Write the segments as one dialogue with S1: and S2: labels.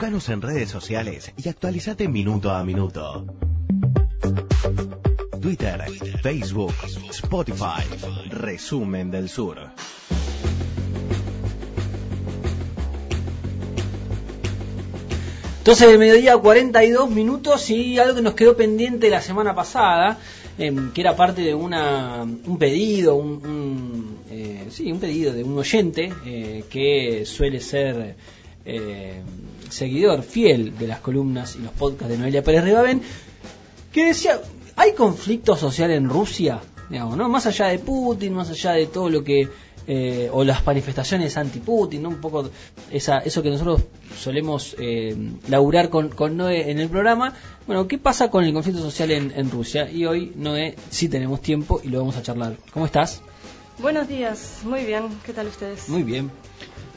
S1: Búscanos en redes sociales y actualizate minuto a minuto. Twitter, Facebook, Spotify. Resumen del Sur.
S2: 12 del mediodía, 42 minutos y algo que nos quedó pendiente la semana pasada, em, que era parte de una, un pedido, un, un, eh, sí, un pedido de un oyente eh, que suele ser eh, seguidor fiel de las columnas y los podcasts de Noelia Pérez Rivaven, que decía, ¿hay conflicto social en Rusia? Digamos, ¿no? Más allá de Putin, más allá de todo lo que eh, o las manifestaciones anti-Putin, ¿no? un poco esa, eso que nosotros solemos eh, laburar con, con, Noé en el programa. Bueno, ¿qué pasa con el conflicto social en, en, Rusia? Y hoy, Noé, sí tenemos tiempo y lo vamos a charlar. ¿Cómo estás?
S3: Buenos días, muy bien. ¿Qué tal ustedes?
S2: Muy bien.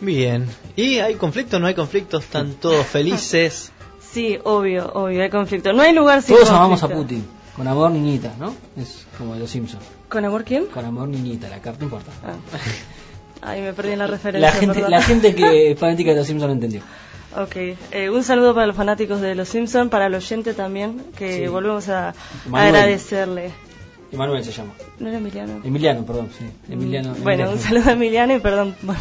S4: Bien. ¿Y hay conflicto? ¿No hay conflicto? ¿Están todos felices?
S3: sí, obvio, obvio, hay conflicto. No hay lugar sin
S2: Todos
S3: conflicto.
S2: amamos a Putin. Con amor, niñita, ¿no? Es como de los Simpsons.
S3: ¿Con amor quién?
S2: Con amor, niñita, la carta importa.
S3: Ah. Ay, me perdí en la referencia.
S2: La gente,
S3: perdón.
S2: la gente que es fanática de los Simpsons no entendió.
S3: Ok, eh, un saludo para los fanáticos de Los Simpson, para el oyente también, que
S2: Sí.
S3: volvemos a
S2: Manuel.
S3: agradecerle.
S2: Emanuel se llama.
S3: ¿No era Emiliano?
S2: Emiliano, perdón, sí. Emiliano.
S3: Bueno, un saludo a Emiliano y perdón por,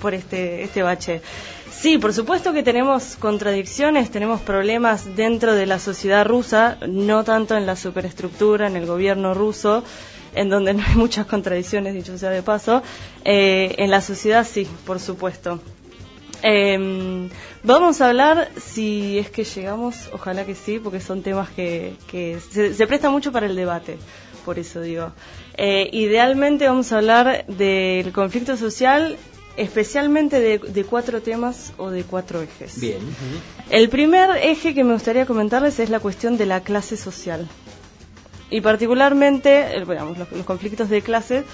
S3: por este, este bache. Sí, por supuesto que tenemos contradicciones, tenemos problemas dentro de la sociedad rusa, no tanto en la superestructura, en el gobierno ruso, en donde no hay muchas contradicciones, dicho sea de paso. Eh, en la sociedad sí, por supuesto. Eh, vamos a hablar, si es que llegamos, ojalá que sí, porque son temas que, que se, se prestan mucho para el debate, por eso digo. Eh, idealmente vamos a hablar del conflicto social, especialmente de, de cuatro temas o de cuatro ejes.
S2: Bien.
S3: El primer eje que me gustaría comentarles es la cuestión de la clase social. Y particularmente, eh, digamos, los, los conflictos de clases,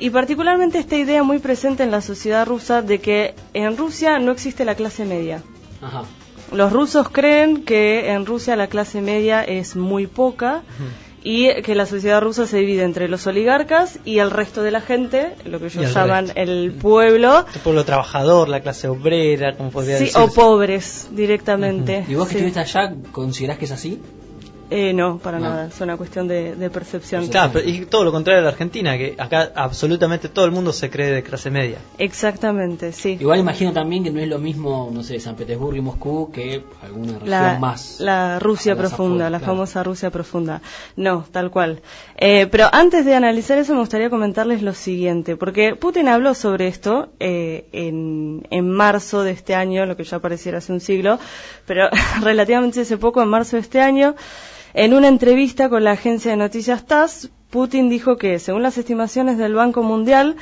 S3: y particularmente esta idea muy presente en la sociedad rusa de que en Rusia no existe la clase media.
S2: Ajá.
S3: Los rusos creen que en Rusia la clase media es muy poca y que la sociedad rusa se divide entre los oligarcas y el resto de la gente, lo que ellos
S4: el
S3: llaman
S4: resto.
S3: el pueblo,
S4: El pueblo trabajador, la clase obrera, como podría
S3: sí,
S4: decirse.
S3: o pobres directamente.
S2: ¿Y vos que
S3: Sí.
S2: estuviste allá, considerás que es así?
S3: Eh, no, para
S2: No.
S3: nada, es una cuestión de, de percepción.
S4: Claro, pero- y todo lo contrario de la Argentina, que acá absolutamente todo el mundo se cree de clase media.
S3: Exactamente, sí.
S2: Igual imagino también que no es lo mismo, no sé, San Petersburgo y Moscú que alguna región
S3: La,
S2: más.
S3: la Rusia profunda, la
S2: claro.
S3: famosa Rusia profunda. No, tal cual. Eh, pero antes de analizar eso, me gustaría comentarles lo siguiente, porque Putin habló sobre esto eh, en, en marzo de este año, lo que ya pareciera hace un siglo, pero relativamente hace poco, en marzo de este año, en una entrevista con la agencia de noticias TASS, Putin dijo que, según las estimaciones del Banco Mundial,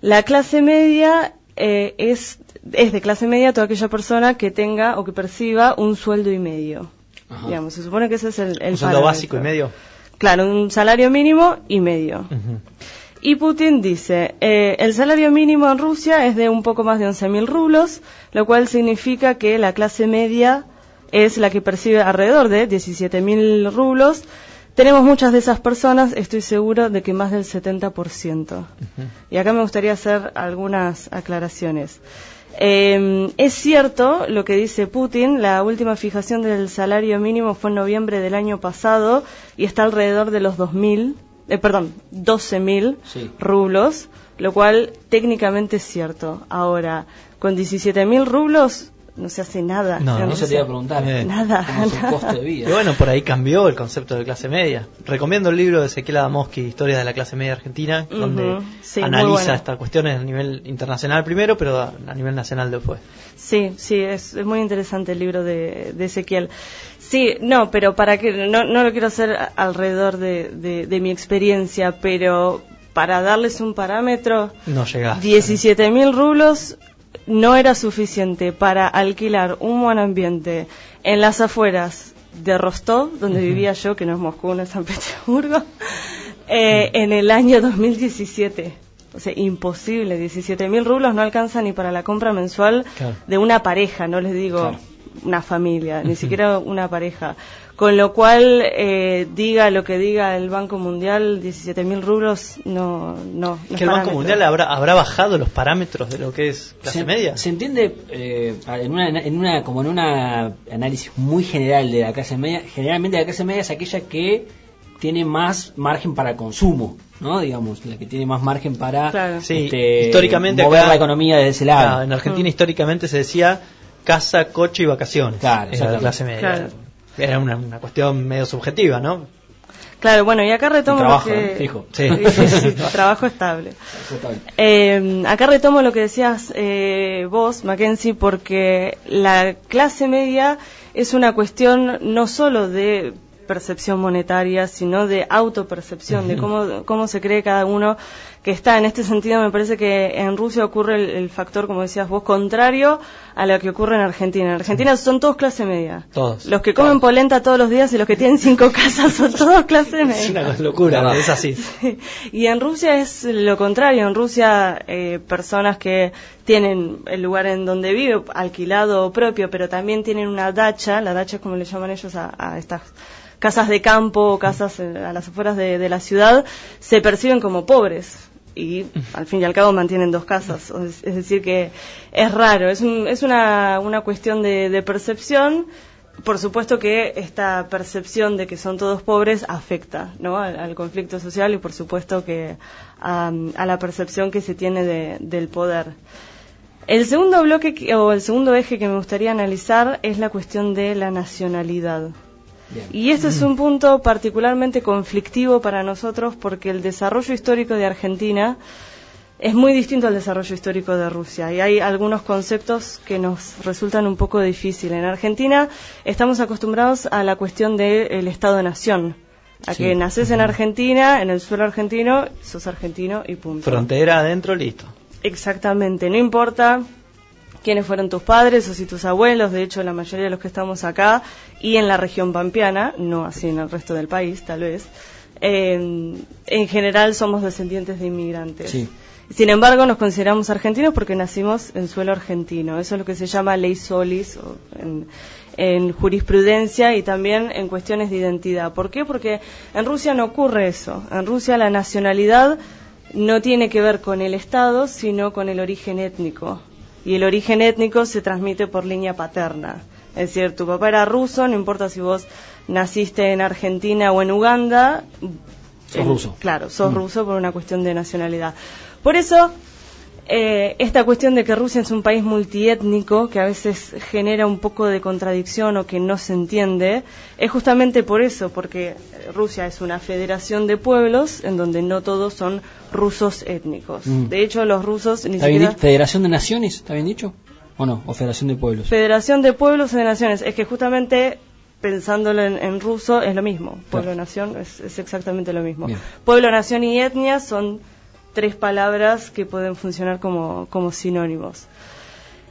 S3: la clase media eh, es, es de clase media toda aquella persona que tenga o que perciba un sueldo y medio.
S2: Ajá.
S3: Digamos, se supone que ese es el, el
S4: Un sueldo básico y medio.
S3: Claro, un salario mínimo y medio. Y Putin dice, eh, el salario mínimo en Rusia es de un poco más de 11.000 rublos, lo cual significa que la clase media es la que percibe alrededor de 17.000 rublos. Tenemos muchas de esas personas, estoy seguro de que más del 70%. Y acá me gustaría hacer algunas aclaraciones. Eh, es cierto lo que dice Putin, la última fijación del salario mínimo fue en noviembre del año pasado y está alrededor de los 2.000, eh, perdón, 12.000
S2: Sí.
S3: rublos, lo cual técnicamente es cierto. Ahora, con 17.000 rublos no se hace nada.
S4: No,
S3: en
S2: Eso te iba a preguntar.
S4: Eh.
S3: Nada,
S2: ¿Cómo es el
S3: nada.
S2: costo de
S4: Y bueno, por ahí cambió el concepto de clase media. Recomiendo el libro de Ezequiel Adamowski, Historia de la clase media argentina, donde
S3: sí,
S4: analiza
S3: bueno.
S4: estas cuestiones a nivel internacional primero, pero a, nivel nacional después.
S3: Sí, sí, es, es muy interesante el libro de, de Ezequiel. Sí, no, pero para que no, no lo quiero hacer alrededor de, de- de mi experiencia, pero para darles un parámetro,
S4: No llegaste.
S3: 17 mil rublos no era suficiente para alquilar un buen ambiente en las afueras de Rostov, donde vivía yo, que no es Moscú, no es San Petersburgo, eh, en el año 2017. O sea, imposible. 17 mil rublos no alcanza ni para la compra mensual
S4: Claro.
S3: de una pareja, no les digo
S2: Claro.
S3: una familia, ni siquiera una pareja. Con lo cual, eh, diga lo que diga el Banco Mundial, 17.000 rublos no, no, no
S4: ¿Que el Banco Mundial habrá, habrá bajado los parámetros de lo que es clase
S2: se,
S4: media?
S2: Se entiende eh, en, una, en una como en una análisis muy general de la clase media. Generalmente la clase media es aquella que tiene más margen para consumo, ¿no? Digamos, la que tiene más margen para
S3: Claro.
S4: Sí,
S2: este,
S4: históricamente
S2: mover
S4: acá-
S2: la economía desde ese lado.
S4: Claro, en Argentina históricamente se decía casa, coche y vacaciones.
S2: Claro,
S4: Era la clase media.
S3: Claro.
S4: Era una, una cuestión medio subjetiva, ¿no?
S3: Claro, bueno, y acá retomo
S2: trabajo,
S3: lo que...
S2: ¿eh? Fijo.
S4: Sí.
S3: Sí, sí, trabajo estable.
S2: Exactamente.
S3: Eh, acá retomo lo que decías eh, vos, Mackenzie, porque la clase media es una cuestión no solo de percepción monetaria, sino de autopercepción, de cómo, cómo se cree cada uno que está. En este sentido, me parece que en Rusia ocurre el, el factor, como decías vos, contrario a lo que ocurre en Argentina. En Argentina son todos clase media.
S4: Todos.
S3: Los que comen polenta todos los días y los que tienen cinco casas son todos clase media.
S4: Es una locura,
S2: Verdad.
S4: es así.
S3: Y en Rusia es lo contrario. En Rusia, eh, personas que tienen el lugar en donde vive, alquilado o propio, pero también tienen una dacha, la dacha es como le llaman ellos a, a estas casas de campo casas eh, a las afueras de, la ciudad, se perciben como pobres. Y al fin y al cabo mantienen dos casas. Es, decir, que es raro. Es, un- es una, una cuestión de, percepción por supuesto que esta percepción de que son todos pobres afecta ¿no? al, conflicto social y por supuesto que a, a la percepción que se tiene de- del poder. El segundo bloque que- o el segundo eje que me gustaría analizar es la cuestión de la nacionalidad.
S2: Bien.
S3: Y este es un punto particularmente conflictivo para nosotros porque el desarrollo histórico de Argentina es muy distinto al desarrollo histórico de Rusia y hay algunos conceptos que nos resultan un poco difíciles. En Argentina estamos acostumbrados a la cuestión del Estado-nación, a
S2: Sí.
S3: que naces en Argentina, en el suelo argentino, sos argentino y punto.
S4: Frontera adentro, listo.
S3: Exactamente, no importa quiénes fueron tus padres o si tus abuelos, de hecho la mayoría de los que estamos acá y en la región pampeana, no así en el resto del país tal vez, eh, en general somos descendientes de inmigrantes.
S2: Sí.
S3: Sin embargo, nos consideramos argentinos porque nacimos en suelo argentino. Eso es lo que se llama ley solis o en, en jurisprudencia y también en cuestiones de identidad. ¿Por qué? Porque en Rusia no ocurre eso. En Rusia la nacionalidad no tiene que ver con el Estado, sino con el origen étnico. Y el origen étnico se transmite por línea paterna. Es decir, tu papá era ruso, no importa si vos naciste en Argentina o en Uganda.
S2: Sos ruso.
S3: Claro, sos ruso por una cuestión de nacionalidad. Por eso, eh, esta cuestión de que Rusia es un país multiétnico, que a veces genera un poco de contradicción o que no se entiende, es justamente por eso, porque Rusia es una federación de pueblos en donde no todos son rusos étnicos.
S2: Mm.
S3: De hecho, los rusos ni
S2: ¿Está bien
S3: siquiera...
S2: ¿Federación de Naciones? ¿Está bien dicho? ¿O no? ¿O Federación de Pueblos?
S3: Federación de Pueblos y de Naciones. Es que justamente pensándolo en, en ruso es lo mismo. Pueblo-nación es, es exactamente lo mismo.
S2: Bien.
S3: Pueblo, nación y etnia son tres palabras que pueden funcionar como, como sinónimos.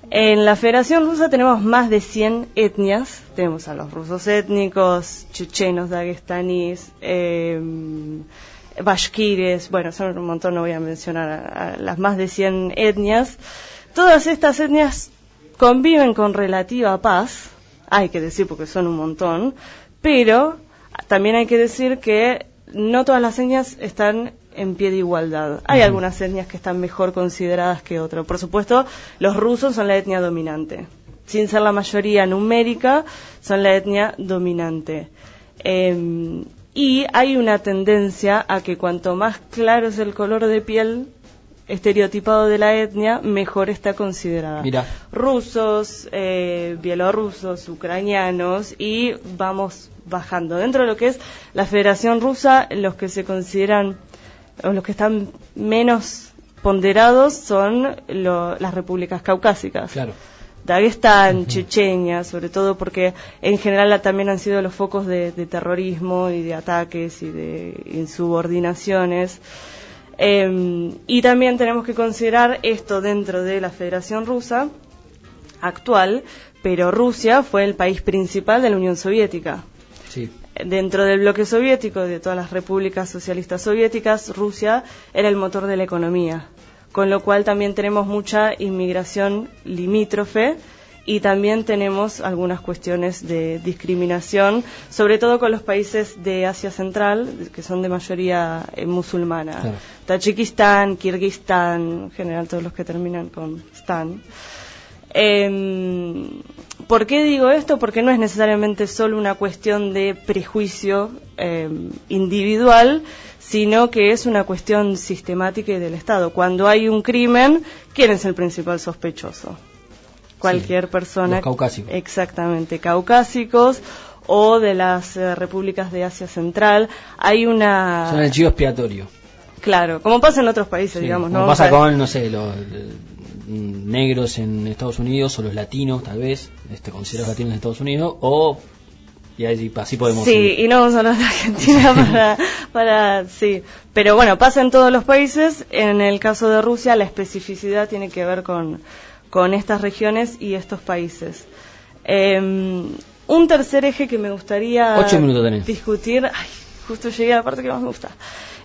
S3: En la Federación Rusa tenemos más de 100 etnias. Tenemos a los rusos étnicos, chechenos, daguestanís, eh, bashkires, bueno, son un montón, no voy a mencionar las más de 100 etnias. Todas estas etnias conviven con relativa paz, hay que decir porque son un montón, pero también hay que decir que no todas las etnias están en pie de igualdad. Hay algunas etnias que están mejor consideradas que otras. Por supuesto, los rusos son la etnia dominante. Sin ser la mayoría numérica, son la etnia dominante. Eh, y hay una tendencia a que cuanto más claro es el color de piel estereotipado de la etnia, mejor está considerada.
S2: Mirá.
S3: Rusos, eh, bielorrusos, ucranianos y vamos bajando. Dentro de lo que es la Federación Rusa, los que se consideran o los que están menos ponderados son lo- las repúblicas caucásicas.
S2: Claro.
S3: Daguestán, Chechenia, sobre todo porque en general también han sido los focos de, de terrorismo y de ataques y de insubordinaciones. Eh, y también tenemos que considerar esto dentro de la Federación Rusa actual, pero Rusia fue el país principal de la Unión Soviética.
S2: Sí.
S3: Dentro del bloque soviético, de todas las repúblicas socialistas soviéticas, Rusia era el motor de la economía, con lo cual también tenemos mucha inmigración limítrofe y también tenemos algunas cuestiones de discriminación, sobre todo con los países de Asia Central, que son de mayoría eh, musulmana.
S2: Claro.
S3: Tayikistán, Kirguistán, en general todos los que terminan con Stan. Em, ¿Por qué digo esto? Porque no es necesariamente solo una cuestión de prejuicio em, individual, sino que es una cuestión sistemática y del Estado. Cuando hay un crimen, ¿quién es el principal sospechoso? Cualquier persona.
S2: los caucásicos.
S3: Exactamente, caucásicos o de las eh, repúblicas de Asia Central. Hay una.
S2: Son el chivo expiatorio.
S3: Claro, como pasa en otros países,
S2: Sí,
S3: digamos.
S2: como
S3: ¿no?
S2: pasa con, no sé, los eh, negros en Estados Unidos o los latinos, tal vez, este, considerados latinos en Estados Unidos, o. Y ahí, así podemos
S3: Sí,
S2: ir.
S3: y no vamos a hablar de Argentina para, para, sí. Pero bueno, pasa en todos los países. En el caso de Rusia, la especificidad tiene que ver con, con estas regiones y estos países. Eh, un tercer eje que me gustaría
S2: Ocho minutos tenés.
S3: discutir, ay, justo llegué a la parte que más me gusta.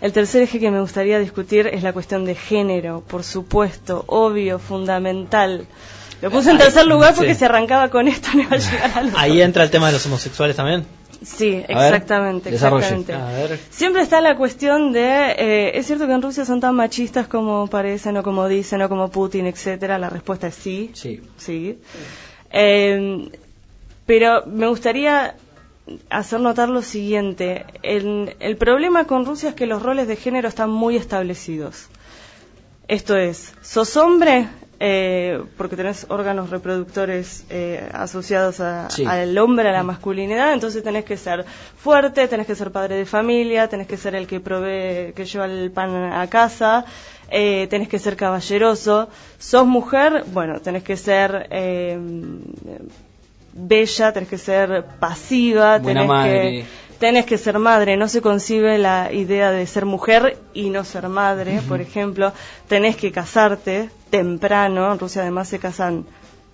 S3: El tercer eje que me gustaría discutir es la cuestión de género, por supuesto, obvio, fundamental. Lo puse en
S4: Ahí-
S3: tercer lugar porque
S4: sí.
S3: si arrancaba con esto no iba a llegar al otro.
S4: Ahí entra el tema de los homosexuales también.
S3: Sí,
S2: A ver,
S3: exactamente, exactamente.
S4: A ver.
S3: Siempre está la cuestión de, eh, es cierto que en Rusia son tan machistas como parecen o como dicen o como Putin, etcétera. La respuesta es sí,
S2: Sí.
S3: sí. Eh, pero me gustaría hacer notar lo siguiente. El, el problema con Rusia es que los roles de género están muy establecidos. Esto es, sos hombre eh, porque tenés órganos reproductores eh, asociados a-
S2: Sí.
S3: al hombre, a la masculinidad, entonces tenés que ser fuerte, tenés que ser padre de familia, tenés que ser el que provee, que lleva el pan a casa, eh, tenés que ser caballeroso. Sos mujer, bueno, tenés que ser eh, bella, tenés que ser pasiva, tenés que tenés que ser madre, no se concibe la idea de ser mujer y no ser madre, por ejemplo, tenés que casarte temprano, en Rusia además se casan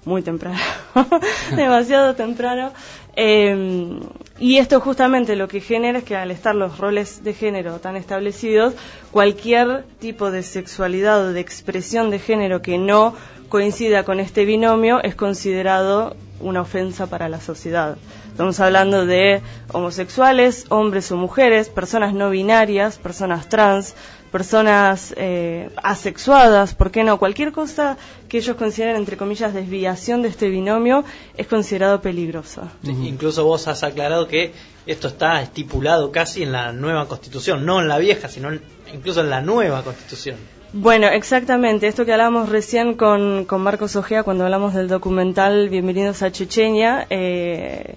S3: muy temprano, demasiado temprano, eh, y esto justamente lo que genera es que al estar los roles de género tan establecidos, cualquier tipo de sexualidad o de expresión de género que no coincida con este binomio es considerado una ofensa para la sociedad. Estamos hablando de homosexuales, hombres o mujeres, personas no binarias, personas trans, personas eh, asexuadas, ¿por qué no? Cualquier cosa que ellos consideren, entre comillas, desviación de este binomio es considerado peligrosa.
S4: Incluso vos has aclarado que esto está estipulado casi en la nueva constitución, no en la vieja, sino incluso en la nueva constitución.
S3: Bueno, exactamente. Esto que hablamos recién con, con Marcos Ojea cuando hablamos del documental Bienvenidos a Chechenia. eh,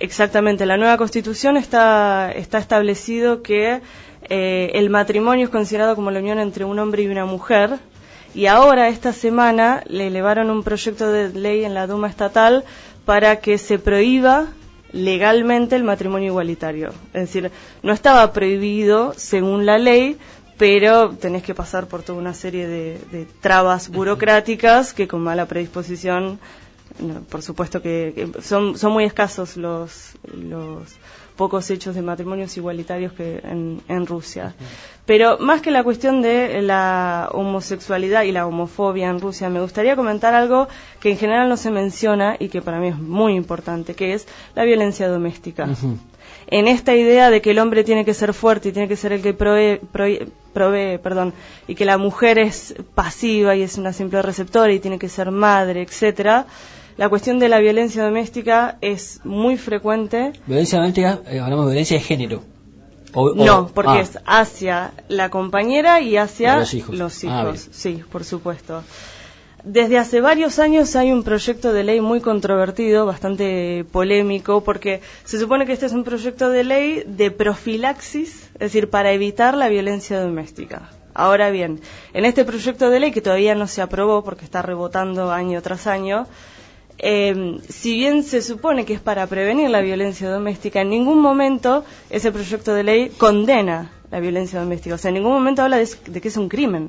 S3: exactamente, la nueva constitución está, está establecido que eh, el matrimonio es considerado como la unión entre un hombre y una mujer. Y ahora, esta semana, le elevaron un proyecto de ley en la Duma estatal para que se prohíba legalmente el matrimonio igualitario. Es decir, no estaba prohibido según la ley, pero tenés que pasar por toda una serie de, de trabas burocráticas que con mala predisposición, no, por supuesto que, que son, son muy escasos los, los pocos hechos de matrimonios igualitarios que en, en Rusia. Pero más que la cuestión de la homosexualidad y la homofobia en Rusia, me gustaría comentar algo que en general no se menciona y que para mí es muy importante, que es la violencia doméstica. En esta idea de que el hombre tiene que ser fuerte y tiene que ser el que provee, provee- provee, perdón, y que la mujer es pasiva y es una simple receptora y tiene que ser madre, etcétera. La cuestión de la violencia doméstica es muy frecuente.
S2: Violencia doméstica, eh, hablamos de violencia de género. O- o-
S3: No, porque
S2: ah,
S3: es hacia la compañera y hacia
S2: los hijos.
S3: los
S2: Ah,
S3: hijos. sí, por supuesto. Desde hace varios años hay un proyecto de ley muy controvertido, bastante polémico, porque se supone que este es un proyecto de ley de profilaxis, es decir, para evitar la violencia doméstica. Ahora bien, en este proyecto de ley, que todavía no se aprobó porque está rebotando año tras año, eh, si bien se supone que es para prevenir la violencia doméstica, en ningún momento ese proyecto de ley condena la violencia doméstica. O sea, en ningún momento habla de, de que es un crimen.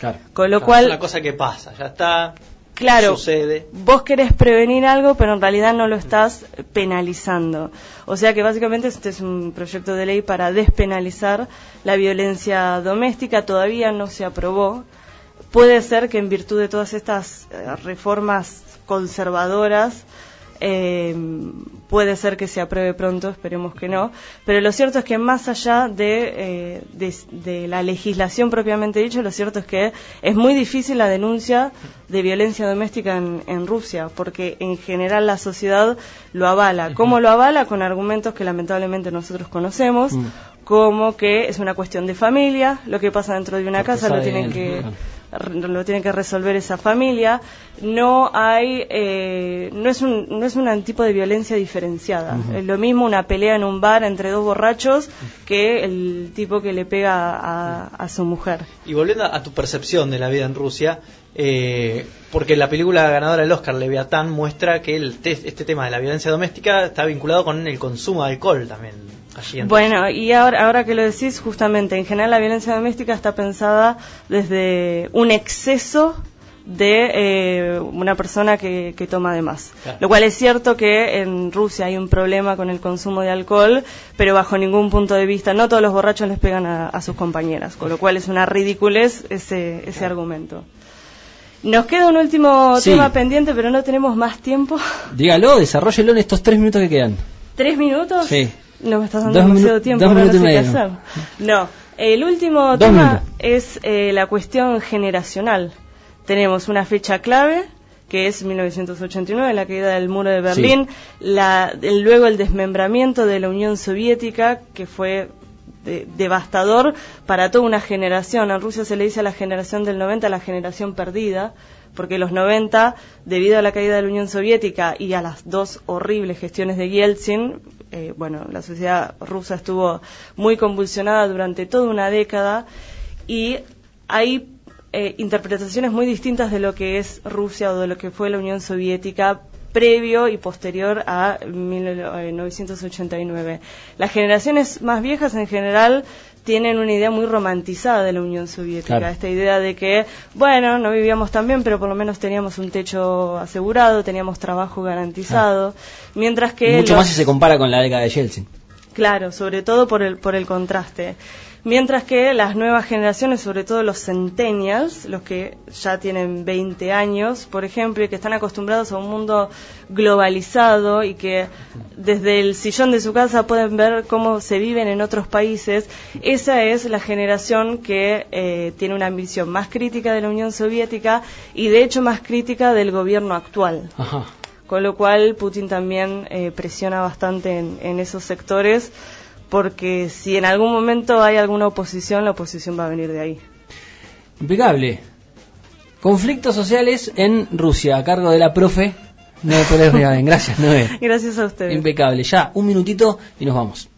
S2: Claro.
S3: Con lo
S4: es
S3: cual,
S4: una cosa que pasa, ya está,
S3: claro,
S4: sucede.
S3: vos querés prevenir algo, pero en realidad no lo estás penalizando. O sea que básicamente este es un proyecto de ley para despenalizar la violencia doméstica. Todavía no se aprobó. Puede ser que en virtud de todas estas eh, reformas conservadoras. Eh, puede ser que se apruebe pronto, esperemos que no. Pero lo cierto es que más allá de, eh, de, de, la legislación propiamente dicho, lo cierto es que es muy difícil la denuncia de violencia doméstica en, en Rusia, porque en general la sociedad lo avala. ¿Cómo lo avala? Con argumentos que lamentablemente nosotros conocemos, mm. como que es una cuestión de familia, lo que pasa dentro de una casa lo tienen que lo tiene que resolver esa familia. No hay, eh, no es un, no es un tipo de violencia diferenciada. Es lo mismo una pelea en un bar entre dos borrachos que el tipo que le pega a, a su mujer.
S4: Y volviendo a tu percepción de la vida en Rusia, eh, porque la película ganadora del Oscar, Leviatán, muestra que el este tema de la violencia doméstica está vinculado con el consumo de alcohol también.
S3: Bueno, y ahora, ahora que lo decís, justamente, en general la violencia doméstica está pensada desde un exceso de eh, una persona que, toma de más. Lo cual es cierto que en Rusia hay un problema con el consumo de alcohol, pero bajo ningún punto de vista, no todos los borrachos les pegan a, sus compañeras, con lo cual es una ridiculez ese, ese argumento. Nos queda un último tema pendiente, pero no tenemos más tiempo.
S2: Dígalo, desarrollelo en estos tres minutos que quedan.
S3: ¿Tres minutos?
S2: Sí.
S3: No me estás dando demasiado tiempo,
S2: dos
S3: no
S2: sé
S3: hacer. No, el último tema es eh, la cuestión generacional. Tenemos una fecha clave, que es 1989, la caída del muro de Berlín, la, luego el desmembramiento de la Unión Soviética, que fue devastador para toda una generación. En Rusia se le dice a la generación del 90 la generación perdida, porque los 90, debido a la caída de la Unión Soviética y a las dos horribles gestiones de Yeltsin, eh, bueno, la sociedad rusa estuvo muy convulsionada durante toda una década y hay eh, interpretaciones muy distintas de lo que es Rusia o de lo que fue la Unión Soviética previo y posterior a 1989. Las generaciones más viejas en general tienen una idea muy romantizada de la Unión Soviética, esta idea de que, bueno, no vivíamos tan bien, pero por lo menos teníamos un techo asegurado, teníamos trabajo garantizado, mientras que...
S2: mucho más si se compara con la década de Yeltsin.
S3: Claro, sobre todo por el, por el contraste. Mientras que las nuevas generaciones, sobre todo los centennials, los que ya tienen 20 años, por ejemplo, y que están acostumbrados a un mundo globalizado y que desde el sillón de su casa pueden ver cómo se viven en otros países, esa es la generación que eh, tiene una ambición más crítica de la Unión Soviética y de hecho más crítica del gobierno actual. Con lo cual Putin también eh, presiona bastante en, en esos sectores porque si en algún momento hay alguna oposición, la oposición va a venir de ahí.
S2: Impecable. Conflictos sociales en Rusia, a cargo de la profe Noé Pérez Gracias, Noé.
S3: Gracias a ustedes.
S2: Impecable. Ya, un minutito y nos vamos.